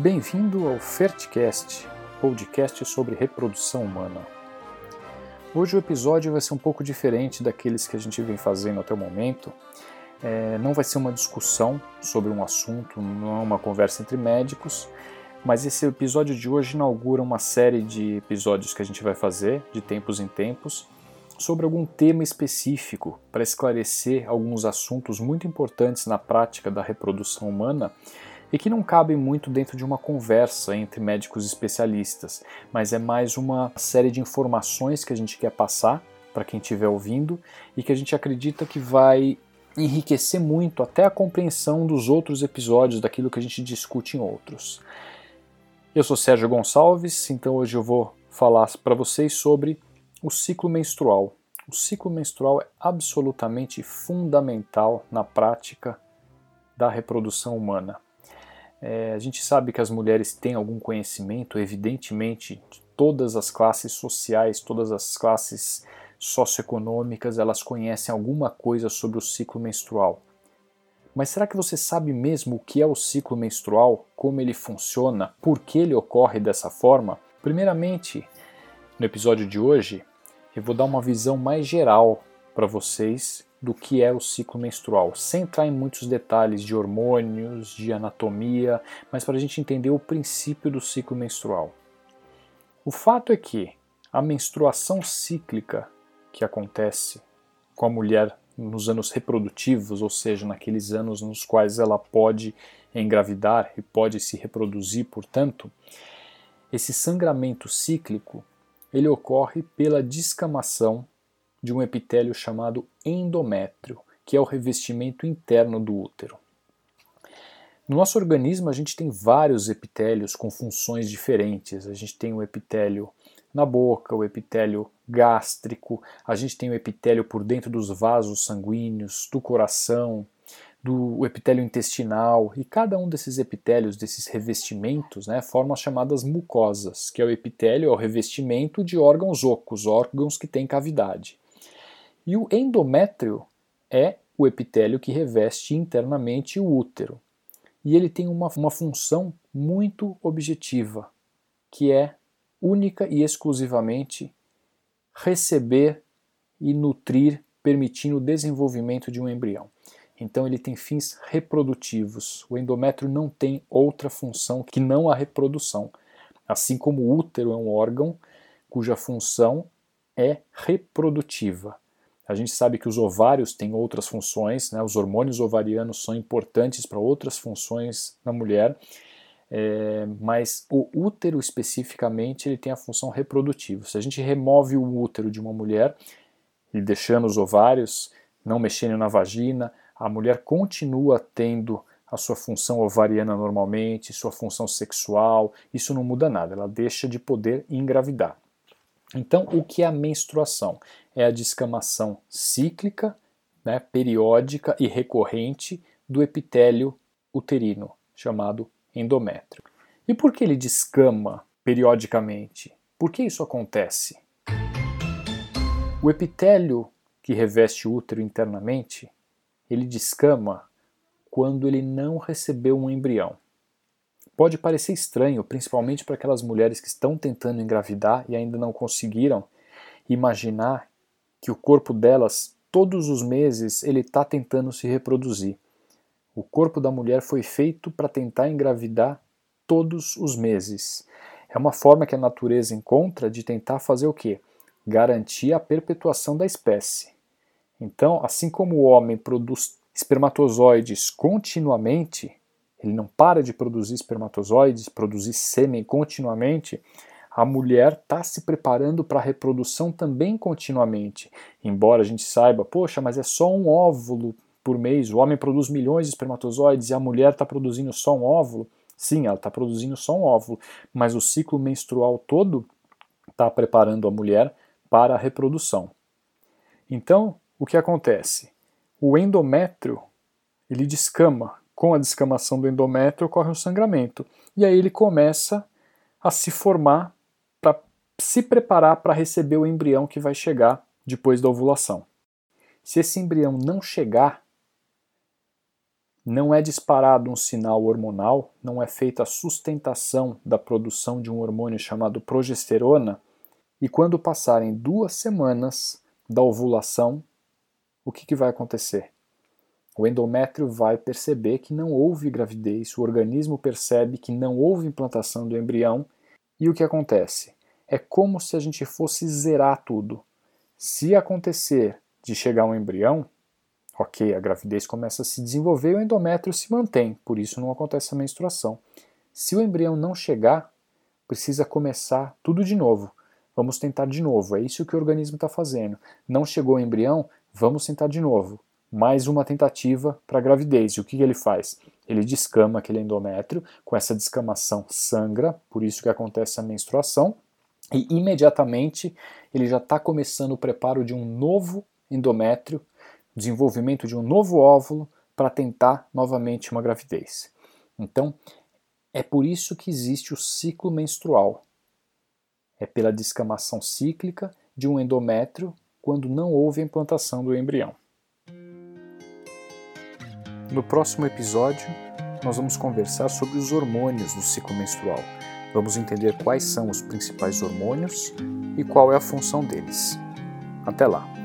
Bem-vindo ao Ferticast, podcast sobre reprodução humana. Hoje o episódio vai ser um pouco diferente daqueles que a gente vem fazendo até o momento. É, não vai ser uma discussão sobre um assunto, não é uma conversa entre médicos, mas esse episódio de hoje inaugura uma série de episódios que a gente vai fazer de tempos em tempos sobre algum tema específico para esclarecer alguns assuntos muito importantes na prática da reprodução humana e que não cabem muito dentro de uma conversa entre médicos especialistas, mas é mais uma série de informações que a gente quer passar para quem estiver ouvindo e que a gente acredita que vai enriquecer muito até a compreensão dos outros episódios, daquilo que a gente discute em outros. Eu sou Sérgio Gonçalves, então hoje eu vou falar para vocês sobre o ciclo menstrual. O ciclo menstrual é absolutamente fundamental na prática da reprodução humana. É, a gente sabe que as mulheres têm algum conhecimento, evidentemente, de todas as classes sociais, todas as classes socioeconômicas, elas conhecem alguma coisa sobre o ciclo menstrual. Mas será que você sabe mesmo o que é o ciclo menstrual, como ele funciona, por que ele ocorre dessa forma? Primeiramente, no episódio de hoje, eu vou dar uma visão mais geral para vocês do que é o ciclo menstrual, sem entrar em muitos detalhes de hormônios, de anatomia, mas para a gente entender o princípio do ciclo menstrual. O fato é que a menstruação cíclica que acontece com a mulher nos anos reprodutivos, ou seja, naqueles anos nos quais ela pode engravidar e pode se reproduzir, portanto, esse sangramento cíclico ele ocorre pela descamação de um epitélio chamado endométrio, que é o revestimento interno do útero. No nosso organismo, a gente tem vários epitélios com funções diferentes. A gente tem o epitélio na boca, o epitélio gástrico, a gente tem o epitélio por dentro dos vasos sanguíneos, do coração, do epitélio intestinal, e cada um desses epitélios, desses revestimentos, né, forma as chamadas mucosas, que é o epitélio, é o revestimento de órgãos ocos, órgãos que têm cavidade. E o endométrio é o epitélio que reveste internamente o útero. E ele tem uma, uma função muito objetiva, que é única e exclusivamente receber e nutrir, permitindo o desenvolvimento de um embrião. Então ele tem fins reprodutivos. O endométrio não tem outra função que não a reprodução. Assim como o útero é um órgão cuja função é reprodutiva. A gente sabe que os ovários têm outras funções, né? os hormônios ovarianos são importantes para outras funções na mulher, é, mas o útero especificamente ele tem a função reprodutiva. Se a gente remove o útero de uma mulher e deixando os ovários, não mexendo na vagina, a mulher continua tendo a sua função ovariana normalmente, sua função sexual, isso não muda nada, ela deixa de poder engravidar. Então, o que é a menstruação? É a descamação cíclica, né, periódica e recorrente do epitélio uterino, chamado endométrio. E por que ele descama periodicamente? Por que isso acontece? O epitélio que reveste o útero internamente, ele descama quando ele não recebeu um embrião. Pode parecer estranho, principalmente para aquelas mulheres que estão tentando engravidar e ainda não conseguiram, imaginar que o corpo delas, todos os meses, ele está tentando se reproduzir. O corpo da mulher foi feito para tentar engravidar todos os meses. É uma forma que a natureza encontra de tentar fazer o quê? Garantir a perpetuação da espécie. Então, assim como o homem produz espermatozoides continuamente, ele não para de produzir espermatozoides, produzir sêmen continuamente, a mulher está se preparando para a reprodução também continuamente. Embora a gente saiba, poxa, mas é só um óvulo por mês, o homem produz milhões de espermatozoides e a mulher está produzindo só um óvulo. Sim, ela está produzindo só um óvulo, mas o ciclo menstrual todo está preparando a mulher para a reprodução. Então, o que acontece? O endométrio ele descama com a descamação do endométrio ocorre um sangramento. E aí ele começa a se formar para se preparar para receber o embrião que vai chegar depois da ovulação. Se esse embrião não chegar, não é disparado um sinal hormonal, não é feita a sustentação da produção de um hormônio chamado progesterona, e quando passarem duas semanas da ovulação, o que, que vai acontecer? O endométrio vai perceber que não houve gravidez, o organismo percebe que não houve implantação do embrião, e o que acontece? É como se a gente fosse zerar tudo. Se acontecer de chegar um embrião, Ok, a gravidez começa a se desenvolver e o endométrio se mantém, por isso não acontece a menstruação. Se o embrião não chegar, precisa começar tudo de novo. Vamos tentar de novo, é isso que o organismo está fazendo. Não chegou o embrião, vamos tentar de novo. Mais uma tentativa para gravidez. E o que, que ele faz? Ele descama aquele endométrio, com essa descamação sangra, por isso que acontece a menstruação, e imediatamente ele já está começando o preparo de um novo endométrio desenvolvimento de um novo óvulo para tentar novamente uma gravidez. Então, é por isso que existe o ciclo menstrual. É pela descamação cíclica de um endométrio quando não houve a implantação do embrião. No próximo episódio, nós vamos conversar sobre os hormônios do ciclo menstrual. Vamos entender quais são os principais hormônios e qual é a função deles. Até lá!